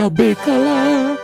Cabeça lá.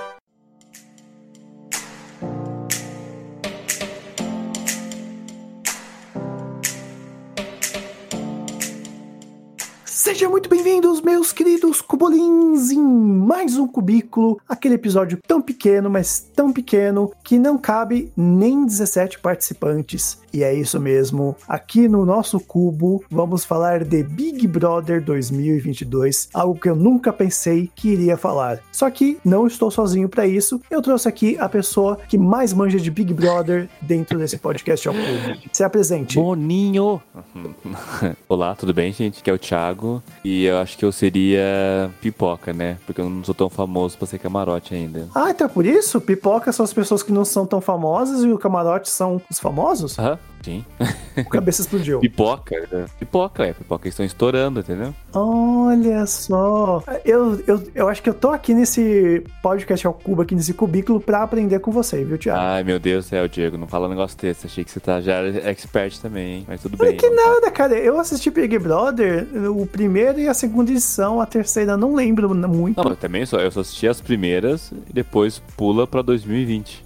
Mais um cubículo, aquele episódio tão pequeno, mas tão pequeno, que não cabe nem 17 participantes. E é isso mesmo, aqui no nosso cubo vamos falar de Big Brother 2022, algo que eu nunca pensei que iria falar. Só que não estou sozinho para isso, eu trouxe aqui a pessoa que mais manja de Big Brother dentro desse podcast ao cubo. Se apresente. Boninho! Olá, tudo bem, gente? Aqui é o Thiago. E eu acho que eu seria pipoca, né? Porque eu não sou tão famoso pra ser camarote ainda. Ah, então é por isso? Pipoca são as pessoas que não são tão famosas e o camarote são os famosos? Aham, sim. O cabeça explodiu. Pipoca, né? Pipoca, é. Pipoca estão estourando, entendeu? Olha só. Eu, eu, eu acho que eu tô aqui nesse podcast ao cubo, aqui nesse cubículo, pra aprender com você, viu, Thiago? Ai, meu Deus do céu, Diego, não fala um negócio desse. Achei que você tá, já era expert também, hein? Mas tudo bem. que nada, cara. Eu assisti Big Brother, o primeiro e a segunda edição, a terceira não lembro muito. Não, eu também só, eu só assisti as primeiras e depois pula pra 2020.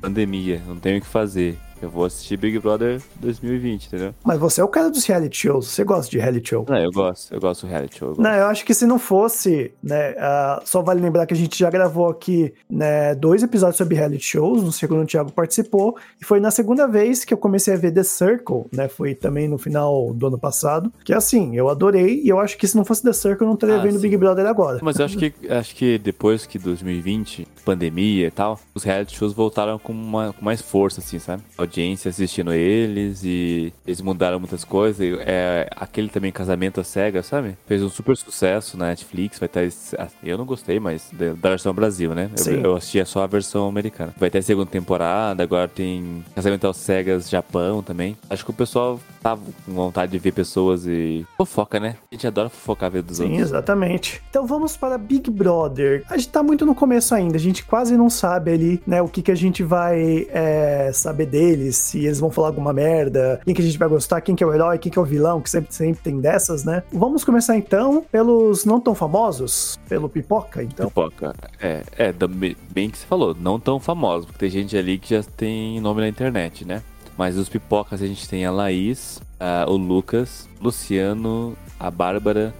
Pandemia, não tenho o que fazer. Eu vou assistir Big Brother 2020, entendeu? Mas você é o cara dos reality shows, você gosta de reality show. Não, eu gosto, eu gosto do reality show. eu. Não, eu acho que se não fosse, né, ah, só vale lembrar que a gente já gravou aqui, né, dois episódios sobre reality shows, no segundo o Thiago participou, e foi na segunda vez que eu comecei a ver The Circle, né, foi também no final do ano passado, que assim, eu adorei, e eu acho que se não fosse The Circle eu não estaria Ah, vendo sim. Big Brother agora. Mas eu acho que, acho que depois que 2020, pandemia e tal, os reality shows voltaram com, uma, com mais força, assim, sabe? Audiência assistindo eles e eles mudaram muitas coisas. E, é, aquele também Casamento à Cega, sabe? Fez um super sucesso na Netflix. Vai esse- ah, Eu não gostei, mas da, versão Brasil, né? Eu, eu assisti só a versão americana. Vai ter segunda temporada, agora tem Casamento às Cegas Japão também. Acho que o pessoal tava com vontade de ver pessoas e. Fofoca, né? A gente adora fofocar a vida dos Sim, outros. exatamente. Então vamos para Big Brother. A gente tá muito no começo ainda, a gente quase não sabe ali, né, o que, que a gente vai é, saber deles, se eles vão falar alguma merda, quem que a gente vai gostar, quem que é o herói, quem que é o vilão, que sempre, sempre tem dessas, né? Vamos começar então pelos não tão famosos, pelo Pipoca, então. Pipoca. É, é, bem que você falou, não tão famosos, porque tem gente ali que já tem nome na internet, né? Mas os pipocas a gente tem a Laís, a- o Lucas, o Luciano, a Bárbara,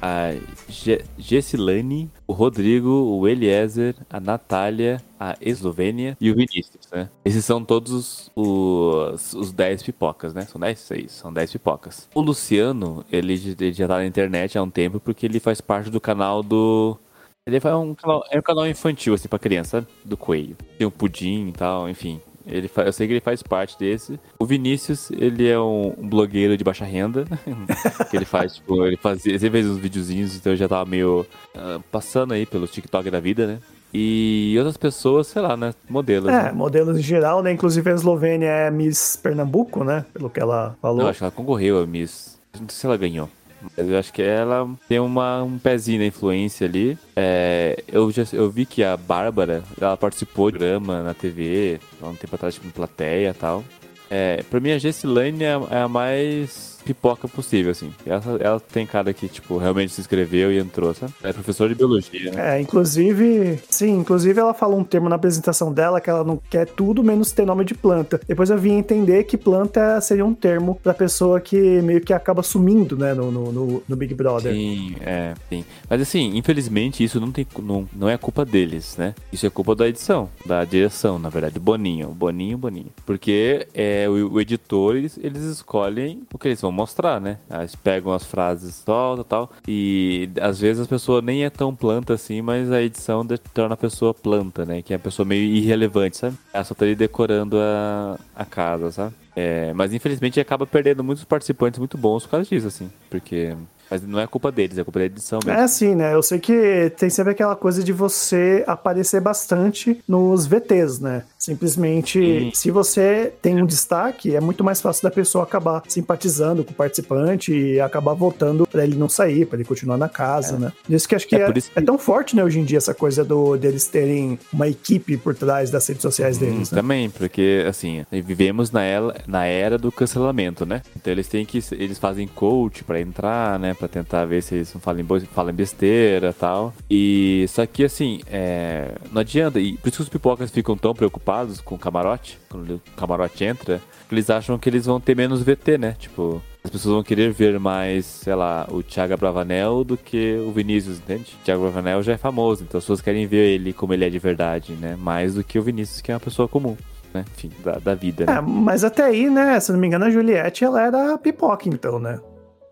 a Ge Gessilane, o Rodrigo, o Eliezer, a Natália, a Eslovênia e o Vinícius, né? Esses são todos os, os 10 pipocas, né? São 10? Seis, são 10 pipocas. O Luciano, ele, ele já tá na internet há um tempo porque ele faz parte do canal do ele é um canal, é um canal infantil, assim, pra criança, sabe? Do coelho. Tem um pudim e tal, enfim. Ele eu sei que ele faz parte desse. O Vinícius, ele é um, um blogueiro de baixa renda. que ele faz, tipo, ele fazia. Ele fez uns videozinhos, então eu já tava meio ah, passando aí pelo TikTok da vida, né? E outras pessoas, sei lá, né? Modelos. É, né? modelos em geral, né? Inclusive a Eslovênia é Miss Pernambuco, né? Pelo que ela falou. Eu acho que ela concorreu a Miss. Não sei se ela ganhou. Eu acho que ela tem uma, um pezinho na influência ali. É, eu, já, eu vi que a Bárbara, ela participou de programa na TV, há um tempo atrás, tipo, em plateia e tal. É, pra mim, a Gessilane é, é a mais pipoca possível, assim. Ela, ela tem cara que, tipo, realmente se inscreveu e entrou, sabe? É professora de biologia, né? É, inclusive, sim, inclusive ela falou um termo na apresentação dela que ela não quer tudo menos ter nome de planta. Depois eu vim entender que planta seria um termo pra pessoa que meio que acaba sumindo, né, no, no, no- no Big Brother. Sim, é, sim. Mas assim, infelizmente isso não, tem, não, não é culpa deles, né? Isso é culpa da edição, da direção, na verdade, Boninho. Boninho, Boninho. Porque é, o, o editor, eles, eles escolhem o que eles vão mostrar, né? Eles pegam as frases, e tal. E às vezes a pessoa nem é tão planta assim, mas a edição torna a pessoa planta, né? Que é a pessoa meio irrelevante, sabe? Ela só tá ali decorando a, a casa, sabe? É, mas infelizmente acaba perdendo muitos participantes muito bons por causa disso, assim. Porque. Mas não é culpa deles, é culpa da edição mesmo. É assim, né? Eu sei que tem sempre aquela coisa de você aparecer bastante nos VTs, né? Simplesmente, Sim. se você tem um destaque, é muito mais fácil da pessoa acabar simpatizando com o participante e acabar votando pra ele não sair, pra ele continuar na casa, né? Isso que acho que É é, isso que- é tão forte, né, hoje em dia, essa coisa do, deles terem uma equipe por trás das redes sociais deles, Hum, né? Também, porque assim, vivemos na era, na era do cancelamento, né? Então eles têm que. Eles fazem coach pra entrar, né? Pra tentar ver se eles não falam, falam besteira tal. E só que assim, é, não adianta. E por isso que os pipocas ficam tão preocupados com o camarote, quando o camarote entra, eles acham que eles vão ter menos VT, né? Tipo. As pessoas vão querer ver mais, sei lá, o Thiago Bravanel do que o Vinícius, entende? O Thiago Bravanel já é famoso, então as pessoas querem ver ele como ele é de verdade, né? Mais do que o Vinícius, que é uma pessoa comum, né? Enfim, da, da vida, É, né? mas até aí, né, se não me engano, a Juliette, ela era pipoca, então, né?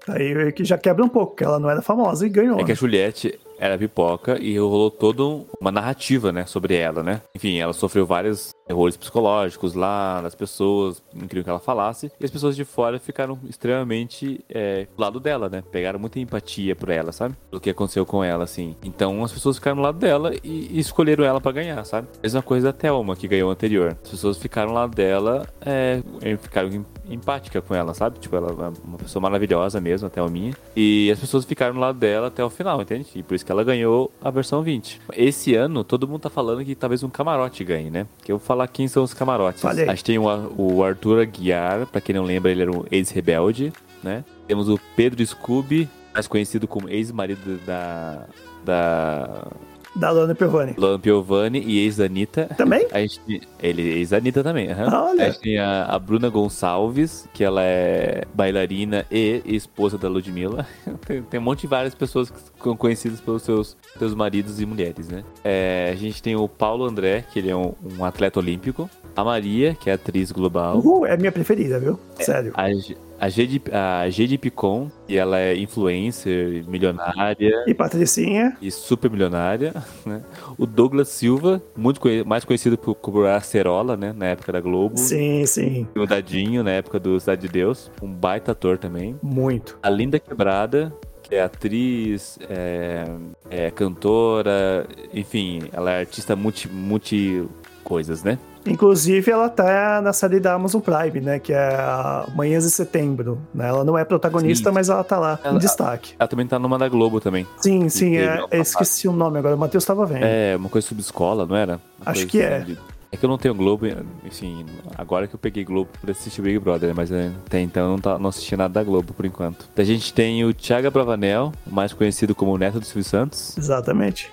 Aí que já quebra um pouco, porque ela não era famosa e ganhou. É que a né? Juliette era pipoca e rolou toda uma narrativa, né, sobre ela, né? Enfim, ela sofreu vários terrores psicológicos lá, das pessoas, não queriam que ela falasse, e as pessoas de fora ficaram extremamente é, do lado dela, né? Pegaram muita empatia por ela, sabe? Do que aconteceu com ela, assim. Então as pessoas ficaram do lado dela e, e escolheram ela pra ganhar, sabe? Mesma coisa da Thelma, que ganhou anterior. As pessoas ficaram do lado dela, é, ficaram em- empática com ela, sabe? Tipo, ela é uma pessoa maravilhosa mesmo, a Thelminha. E as pessoas ficaram do lado dela até o final, entende? E por isso que ela ganhou a versão 20. Esse ano, todo mundo tá falando que talvez um camarote ganhe, né? Que eu vou falar quem são os camarotes. Fale aí. A gente tem o, o Arthur Aguiar, pra quem não lembra, ele era um ex-rebelde, né? Temos o Pedro Scooby, mais conhecido como ex-marido da. da. Da Lana Piovani. Luana Piovani e ex-Anitta. Também? A gente, ele é ex-Anitta também, aham. Olha. A gente tem a, a Bruna Gonçalves, que ela é bailarina e esposa da Ludmilla. tem, tem um monte de várias pessoas que são conhecidas pelos seus, seus maridos e mulheres, né? É, a gente tem o Paulo André, que ele é um, um atleta olímpico. A Maria, que é atriz global. Uhul, é a minha preferida, viu? Sério. A, G- a, Gede, a Picon, que ela é influencer, milionária E Patricinha. e super milionária, né? O Douglas Silva, muito conhe- mais conhecido por, por Acerola, né? Na época da Globo. Sim, sim. E o Dadinho, na época do Cidade de Deus. Um baita ator também. Muito. A Linda Quebrada, que é atriz, é, é cantora, enfim, ela é artista multi, multi coisas, né? Inclusive, ela tá na série da Amazon Prime, né? Que é Manhãs de Setembro. Né? Ela não é protagonista, Sim. mas ela tá lá Ela- em destaque. Ela também tá numa da Globo também. Sim, sim. É, esqueci o nome agora. O Matheus tava vendo. É, uma coisa sobre escola, não era? Uma Acho que é. de- É que eu não tenho Globo, enfim, agora que eu peguei Globo pra assistir Big Brother, mas é, até então eu não, tá, não assisti nada da Globo por enquanto. A gente tem o Thiago Bravanel, mais conhecido como o Neto do Silvio Santos. Exatamente.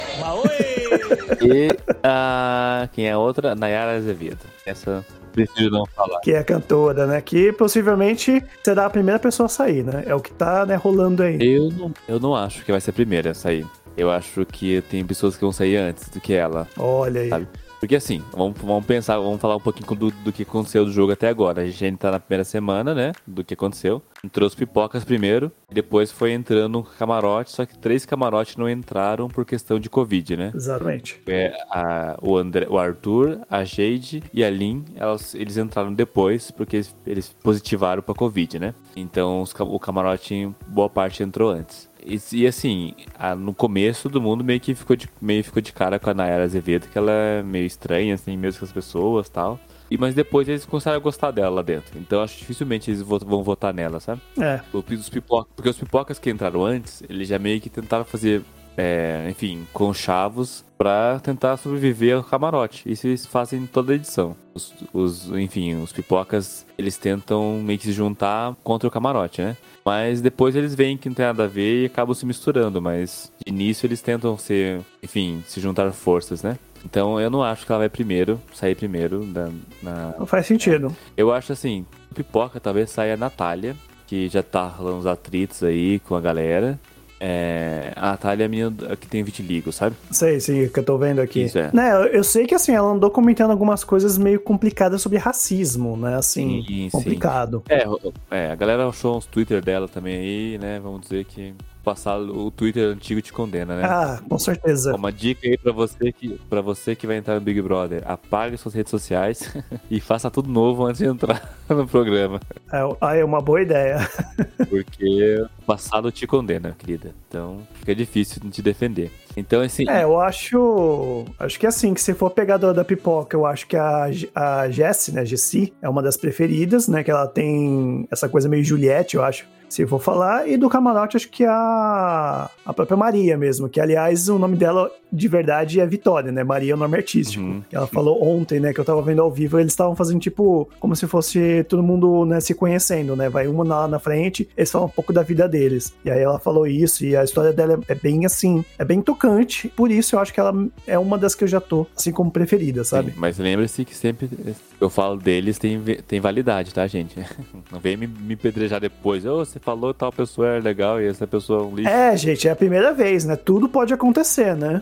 E a. Quem é a outra? Nayara Azevedo. Essa preciso não falar. Que é a cantora, né? Que possivelmente será a primeira pessoa a sair, né? É o que tá né, rolando aí. Eu não, eu não acho que vai ser a primeira a sair. Eu acho que tem pessoas que vão sair antes do que ela. Olha aí. Sabe? Porque assim, vamos, vamos pensar, vamos falar um pouquinho do, do que aconteceu do jogo até agora. A gente tá na primeira semana, né? Do que aconteceu. Entrou os pipocas primeiro, e depois foi entrando camarote, só que três camarotes não entraram por questão de Covid, né? Exatamente. É, a- o, André, o Arthur, a Jade e a Lin, elas, eles entraram depois porque eles, eles positivaram pra Covid, né? Então os o camarote, boa parte, entrou antes. E, e, assim, a- no começo todo mundo meio que ficou de, meio ficou de cara com a Nayara Azevedo, que ela é meio estranha, assim, mesmo com as pessoas e tal. E, mas depois eles começaram a gostar dela lá dentro. Então acho que dificilmente eles vão votar nela, sabe? É. Os pipoca, porque os pipocas que entraram antes, eles já meio que tentaram fazer, é, enfim, conchavos pra tentar sobreviver ao camarote. Isso eles fazem em toda a edição. Os, os- enfim, os pipocas, eles tentam meio que se juntar contra o camarote, né? Mas depois eles veem que não tem nada a ver e acabam se misturando. Mas de início eles tentam ser, enfim, se juntar forças, né? Então eu não acho que ela vai primeiro, sair primeiro da, na, Não faz sentido. eu acho assim, pipoca talvez saia a Natália, que já tá rolando uns atritos aí com a galera. É, a Natália é a menina que tem vitiligo, sabe? Sei, sim, que eu tô vendo aqui. Isso, é. Né, eu, sei que assim, ela andou comentando algumas coisas meio complicadas sobre racismo, né? Assim, Sim, sim. complicado. É, é, a galera achou uns Twitter dela também aí, né? Vamos dizer que passar o Twitter antigo te condena, né? Ah, com certeza. Uma dica aí pra você que, pra você que vai entrar no Big Brother: apague suas redes sociais e faça tudo novo antes de entrar no programa. É, ah, é uma boa ideia. Porque o passado te condena, querida. Então fica difícil de te defender. Então, assim. É, eu acho. Acho que é assim, que se for pegador da pipoca, eu acho que a, a Jessie, né? Jessie, é uma das preferidas, né? Que ela tem essa coisa meio Juliette, eu acho se for falar. E do camarote, acho que a, a própria Maria mesmo, que aliás o nome dela de verdade é Vitória, né? Maria é o nome artístico. Uhum. Ela falou ontem, né, que eu tava vendo ao vivo, eles estavam fazendo tipo como se fosse todo mundo, né, se conhecendo, né? Vai uma lá na frente, eles falam um pouco da vida deles. E aí ela falou isso, e a história dela é, é bem assim, é bem tocante. Por isso eu acho que ela é uma das que eu já tô, assim, como preferida, sabe? Sim, mas lembre-se que sempre eu falo deles tem, tem validade, tá, gente? Não vem me, me pedrejar depois. Oh, você falou tal pessoa é legal e essa pessoa é um lixo. É, gente, é a primeira vez, né? Tudo pode acontecer, né?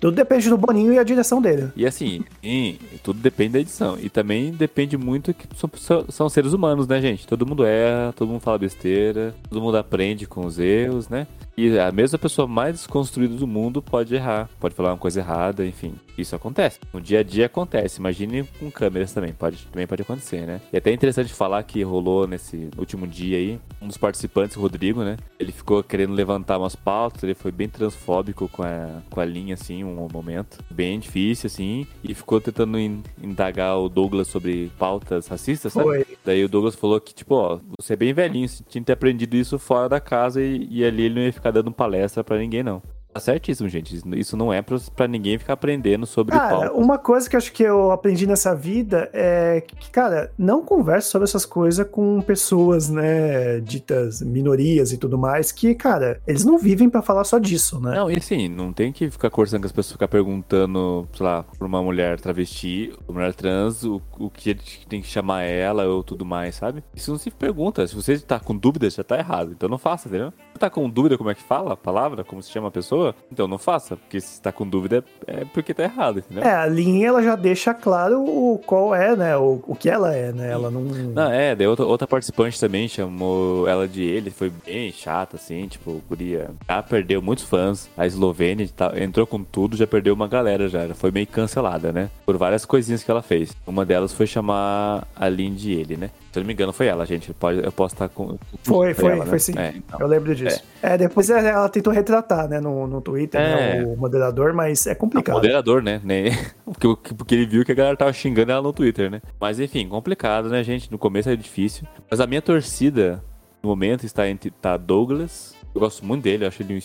Tudo depende do Boninho e a direção dele. E assim, sim, tudo depende da edição. E também depende muito que são, são, seres humanos, né, gente? Todo mundo erra, todo mundo fala besteira, todo mundo aprende com os erros, né? E a mesma pessoa mais desconstruída do mundo pode errar, pode falar uma coisa errada, enfim. Isso acontece. No dia a dia acontece. Imagine com câmeras também. Pode, também pode acontecer, né? E até é interessante falar que rolou nesse último dia aí, um dos participantes, o Rodrigo, né? Ele ficou querendo levantar umas pautas, ele foi bem transfóbico com a, com a linha, assim, um momento. Bem difícil, assim. E ficou tentando indagar o Douglas sobre pautas racistas, sabe? Foi. Daí o Douglas falou que, tipo, ó, você é bem velhinho, você tinha que ter aprendido isso fora da casa e, e ali ele não ia ficar ficar dando palestra para ninguém, não. Tá certíssimo, gente. Isso não é pra, ninguém ficar aprendendo sobre cara, palco. Uma coisa que eu acho que eu aprendi nessa vida é que, cara, não converse sobre essas coisas com pessoas, né, ditas minorias e tudo mais, que, cara, eles não vivem para falar só disso, né? Não, e assim, não tem que ficar conversando com as pessoas, ficar perguntando, sei lá, pra uma mulher travesti, uma mulher trans, o, o que tem que chamar ela ou tudo mais, sabe? Isso não se pergunta. Se você tá com dúvidas, já tá errado. Então não faça, entendeu? Se tá com dúvida como é que fala a palavra, como se chama a pessoa, pessoa, então não faça, porque se está com dúvida é porque tá errado, entendeu? É, a linha ela já deixa claro o qual é, né, o, o que ela é, né, ela não... Não, é, daí outra, outra participante também chamou ela de ele, foi bem chata, assim, tipo, guria, já perdeu muitos fãs, a Eslovênia tá, entrou com tudo, já perdeu uma galera já, já foi meio cancelada, né, por várias coisinhas que ela fez. Uma delas foi chamar a Lin de ele, né, se eu não me engano, foi ela, gente. Pode, eu posso estar com. Foi, foi, ela, foi né? sim. É, então. Eu lembro disso. É. é. depois ela tentou retratar, né, no, no Twitter, né, é. o moderador, mas é complicado. O moderador, né? porque, porque ele viu que a galera tava xingando ela no Twitter, né? Mas enfim, complicado, né, gente? No começo é difícil. Mas a minha torcida, no momento, está entre tá Douglas. Eu gosto muito dele, eu acho ele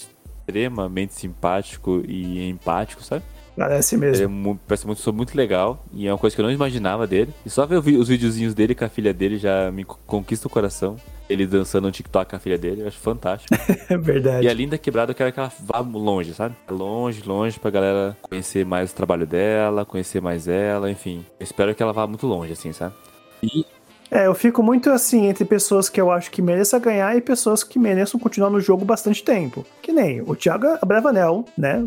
extremamente simpático e empático, sabe? Parece mesmo. Ele é, parece muito, sou muito legal. E é uma coisa que eu não imaginava dele. E só ver os videozinhos dele com a filha dele já me conquista o coração. Ele dançando no TikTok com a filha dele, eu acho fantástico. É verdade. E a Linda Quebrada, eu quero que ela vá longe, sabe? Longe, longe, pra galera conhecer mais o trabalho dela, conhecer mais ela, enfim. Eu espero que ela vá muito longe, assim, sabe? E é, eu fico muito assim entre pessoas que eu acho que mereçam ganhar e pessoas que mereçam continuar no jogo bastante tempo. Que nem o Thiago Abravanel, né?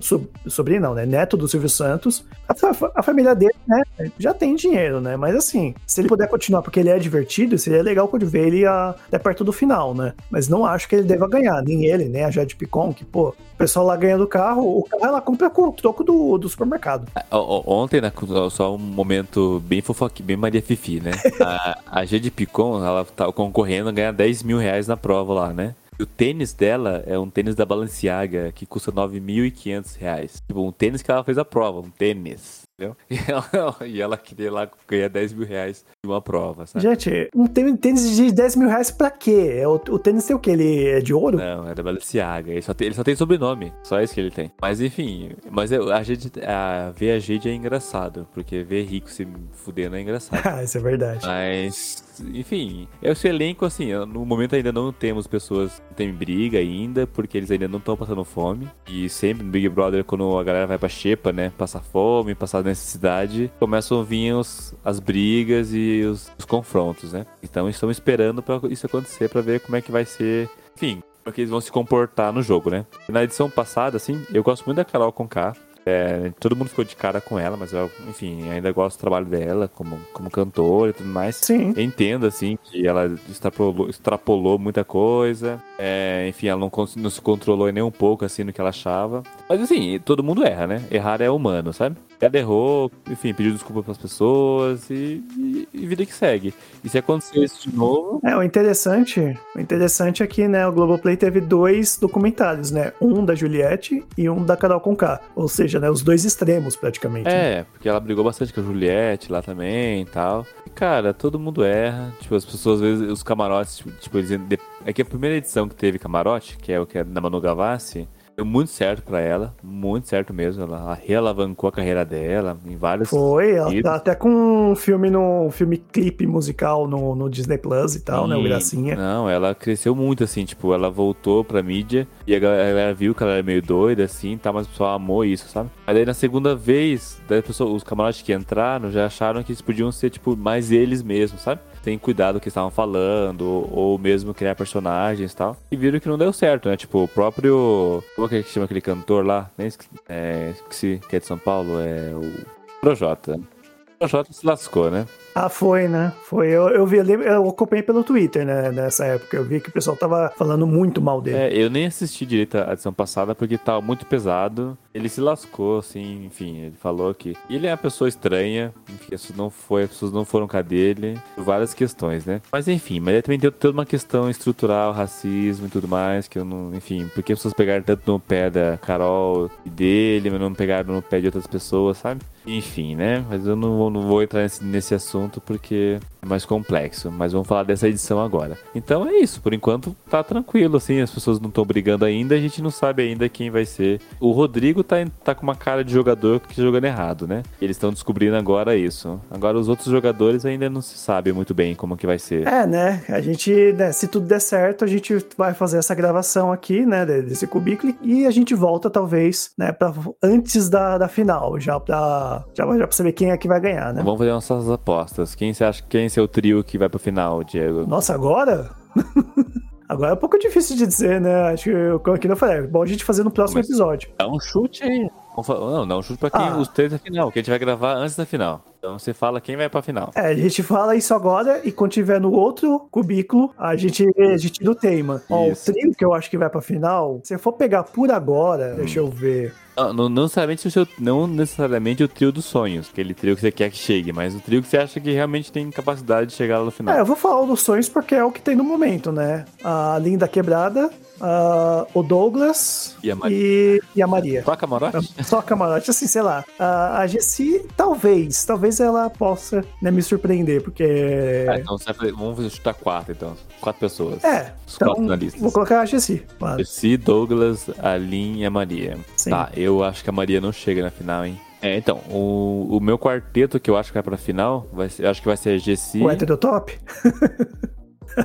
Sobrinho não, né? Neto do Silvio Santos. A, a, família dele, né? Já tem dinheiro, né? Mas assim, se ele puder continuar porque ele é divertido, seria legal quando ver ele até perto do final, né? Mas não acho que ele deva ganhar, nem ele, nem a Jade Picon, que, pô, o pessoal lá ganhando o carro, o carro ela compra com o troco do, do supermercado. Ontem, né? Só um momento bem fofoque, bem Maria Fifi, né? a, a de Picon, ela tá concorrendo a ganhar 10 mil reais na prova lá, né? E o tênis dela é um tênis da Balenciaga que custa 9.500 reais. Tipo, um tênis que ela fez a prova, um tênis. Entendeu? E ela, e ela queria lá ganhar 10 mil reais de uma prova, sabe? Gente, um tênis de 10 mil reais pra quê? É o, o tênis tem o quê? Ele é de ouro? Não, é da Balenciaga. Ele só tem, ele só tem sobrenome. Só isso que ele tem. Mas enfim, mas a gente, a, ver a gente é engraçado. Porque ver rico se fudendo é engraçado. ah, isso é verdade. Mas enfim, esse elenco, assim, no momento ainda não temos pessoas que tem briga ainda, porque eles ainda não estão passando fome. E sempre no Big Brother, quando a galera vai pra xepa, né, passar fome, passar necessidade, começam a vir os, as brigas e os, os confrontos, né? Então estamos esperando para isso acontecer, para ver como é que vai ser. Enfim, como é que eles vão se comportar no jogo, né? Na edição passada, assim, eu gosto muito da Carol Conká. É, todo mundo ficou de cara com ela, mas eu, enfim, ainda gosto do trabalho dela como, como cantora e tudo mais. Sim. Eu entendo, assim, que ela extrapolou, extrapolou muita coisa. É, enfim, ela não, não se controlou nem um pouco, assim, no que ela achava. Mas, assim, todo mundo erra, né? Errar é humano, sabe? Ela errou, enfim, pediu desculpa pras pessoas e, e, e, vida que segue. E se acontecer isso de novo. É, o interessante, o interessante é que, né, o Globoplay teve dois documentários, né? Um da Juliette e um da Carol Conká. Ou seja, né, os dois extremos, praticamente. É, né? porque ela brigou bastante com a Juliette lá também e tal. E, cara, todo mundo erra. Tipo, as pessoas, às vezes, os camarotes, tipo, tipo eles. É que a primeira edição que teve camarote, que é o que é da Manu Gavassi, Deu muito certo para ela, muito certo mesmo. Ela realavancou a carreira dela em vários. Foi, ela tá até com um filme no um filme clipe musical no, no Disney Plus e tal, Sim. né? O Gracinha. Não, ela cresceu muito, assim, tipo, ela voltou pra mídia e a galera viu que ela era meio doida, assim, tá, mas o pessoal amou isso, sabe? Aí daí na segunda vez, daí pessoa, os camarotes que entraram já acharam que eles podiam ser, tipo, mais eles mesmos, sabe? Tem cuidado o que estavam falando, ou, ou mesmo criar personagens e tal. E viram que não deu certo, né? Tipo, o próprio. Como é que chama aquele cantor lá? Nem esqueci, é, esqueci que é de São Paulo, é o Projota. O Projota se lascou, né? Ah, foi, né? Foi. Eu, eu vi eu acompanhei pelo Twitter, né? Nessa época. Eu vi que o pessoal tava falando muito mal dele. É, eu nem assisti direito a edição passada porque tava muito pesado. Ele se lascou, assim, enfim, ele falou que. Ele é uma pessoa estranha, enfim, isso não foi, as pessoas não foram a dele, por várias questões, né? Mas enfim, mas ele também tem toda uma questão estrutural, racismo e tudo mais, que eu não. Enfim, porque as pessoas pegaram tanto no pé da Carol e dele, mas não pegaram no pé de outras pessoas, sabe? Enfim, né? Mas eu não não vou entrar nesse, nesse assunto porque mais complexo. Mas vamos falar dessa edição agora. Então é isso, por enquanto tá tranquilo, assim, as pessoas não estão brigando ainda, a gente não sabe ainda quem vai ser. O Rodrigo tá, tá com uma cara de jogador que jogando errado, né? Eles estão descobrindo agora isso. Agora os outros jogadores ainda não se sabe muito bem como que vai ser. É, né? A gente, né, se tudo der certo, a gente vai fazer essa gravação aqui, né, desse cubículo e a gente volta talvez, né, para antes da, da final, já pra já, já pra saber quem é que vai ganhar, né? Vamos fazer nossas apostas. Quem você acha quem seu trio que vai pro final, Diego? Nossa, agora? Agora é um pouco difícil de dizer, né? Acho que, como eu falei, é bom a gente fazer no próximo Mas episódio. Dá um chute aí. Não, dá um chute pra quem ah. os três da final, que a gente vai gravar antes da final. Então você fala quem vai pra final. É, a gente fala isso agora e quando tiver no outro cubículo, a gente, a gente do tema. Ó, o trio que eu acho que vai pra final, se eu for pegar por agora, hum. deixa eu ver. Não, não, não, necessariamente o seu, não necessariamente o trio dos sonhos, aquele trio que você quer que chegue, mas o trio que você acha que realmente tem capacidade de chegar lá no final. É, eu vou falar dos sonhos porque é o que tem no momento, né? A Linda Quebrada, Uh, o Douglas e a, e, e a, Maria. Só a camarote? Só a camarote, assim, sei lá. Uh, a Jessie, talvez, talvez ela possa né, me surpreender, porque. Ah, então vamos chutar quatro, então. Quatro pessoas. É. Os então, quatro listas. Vou colocar a Jessie. Claro. Jessie, Douglas, a Lin e a Maria. Tá, eu acho que a Maria não chega na final, hein? É, então, o, o meu quarteto que eu acho que vai pra final, vai ser, eu acho que vai ser a Jessie. O hétero top?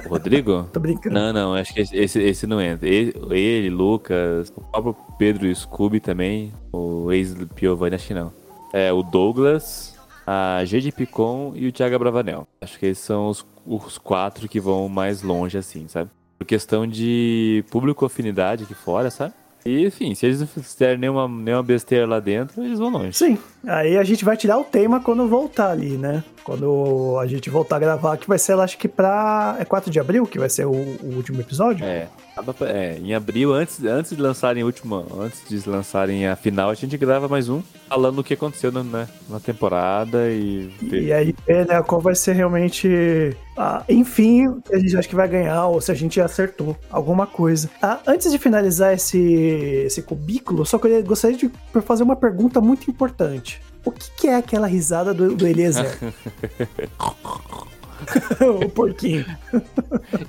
O Rodrigo? Tô brincando. Não, não, acho que esse, esse não entra. Ele, ele, Lucas, o próprio Pedro e o Scooby também, o ex-Piovani, acho que não. É, o Douglas, a G Picon e o Thiago Bravanel. Acho que esses são os, os quatro que vão mais longe, assim, sabe? Por questão de público afinidade aqui fora, sabe? E, enfim, se eles não fizerem nenhuma, nenhuma besteira lá dentro, eles vão longe. Sim. Aí a gente vai tirar o tema quando voltar ali, né? Quando a gente voltar a gravar, que vai ser, acho que pra. É 4 de abril que vai ser o, o último episódio? É. É, em abril, antes, antes de lançarem a última, antes de lançarem a final, a gente grava mais um falando o que aconteceu na, né, na temporada e. E aí, né, qual vai ser realmente. Ah, enfim, a gente acha que vai ganhar, ou se a gente acertou alguma coisa. Ah, antes de finalizar esse, esse cubículo, só queria, gostaria de fazer uma pergunta muito importante. O que, que é aquela risada do, do Eliezer? o porquinho.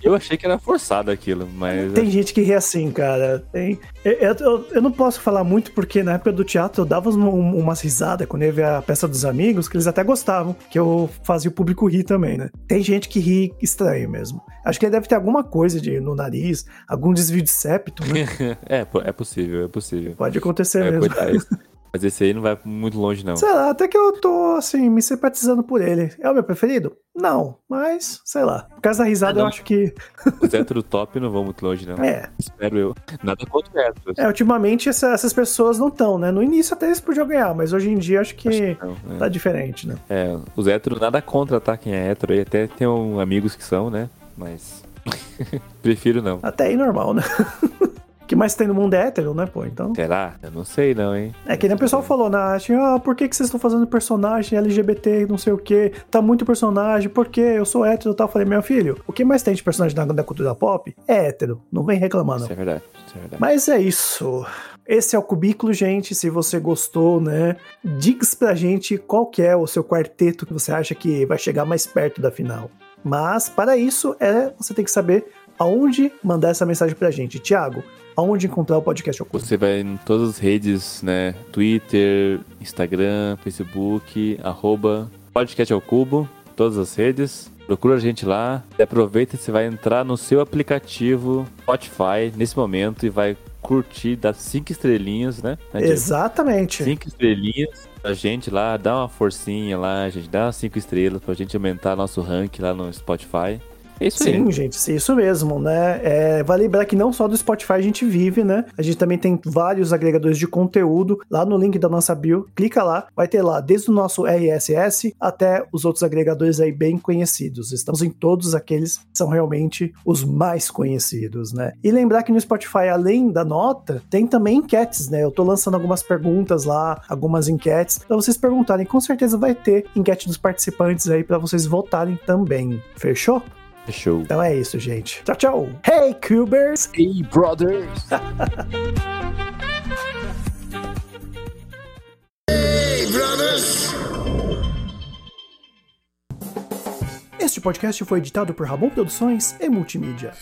Eu achei que era forçado aquilo, mas. Tem gente que ri assim, cara. Tem... Eu, eu, eu, não posso falar muito porque na época do teatro eu dava umas risadas quando eu via a peça dos amigos, que eles até gostavam, que eu fazia o público rir também, né? Tem gente que ri estranho mesmo. Acho que deve ter alguma coisa de, no nariz, algum desvio de septo, né? é, é possível, é possível. Pode acontecer é, mesmo. Mas esse aí não vai muito longe, não. Sei lá, até que eu tô, assim, me simpatizando por ele. É o meu preferido? Não, mas, sei lá. Por causa da risada, Ah, eu acho que. Os hétero top não vão muito longe, não. É. Espero eu. Nada contra héteros. É, ultimamente essa- essas pessoas não estão, né? No início até eles podiam ganhar, mas hoje em dia acho que Não, é. tá diferente, né? É, os héteros nada contra, tá? Quem é hétero aí, até tem um- amigos que são, né? Mas. Prefiro não. Até aí normal, né? O que mais tem no mundo é hétero, né, pô? Então. Será? Eu não sei não, hein? É que nem o pessoal falou na arte, ah, por que, que vocês estão fazendo personagem LGBT, não sei o que, tá muito personagem, por quê? Eu sou hétero e tal. Eu falei, meu filho, o que mais tem de personagem da, da cultura pop é hétero. Não vem reclamar, não. Isso é verdade. Isso é verdade. Mas é isso. Esse é o Cubículo, gente. Se você gostou, né? Diga pra gente qual que é o seu quarteto que você acha que vai chegar mais perto da final. Mas, para isso, é você tem que saber aonde mandar essa mensagem pra gente. Tiago, aonde encontrar o podcast oculto? Você vai em todas as redes, né? Twitter, Instagram, Facebook, arroba podcast ao cubo, todas as redes. Procura a gente lá. E aproveita e você vai entrar no seu aplicativo Spotify nesse momento e vai curtir, dar cinco estrelinhas, né? né? Exatamente. Cinco estrelinhas pra gente lá, dá uma forcinha lá, gente, dá cinco estrelas pra gente aumentar nosso rank lá no Spotify. É isso Sim, aí. gente, sim, isso mesmo, né? É, vale lembrar que não só do Spotify a gente vive, né? A gente também tem vários agregadores de conteúdo lá no link da nossa bio. Clica lá, vai ter lá desde o nosso RSS até os outros agregadores aí bem conhecidos. Estamos em todos aqueles que são realmente os mais conhecidos, né? E lembrar que no Spotify, além da nota, tem também enquetes, né? Eu tô lançando algumas perguntas lá, algumas enquetes, pra vocês perguntarem. Com certeza vai ter enquete dos participantes aí pra vocês votarem também. Fechou? Fechou. Então é isso, gente. Tchau, tchau. Hey, Cubers! Hey, brothers! Este podcast foi editado por Ramon Produções e Multimídia.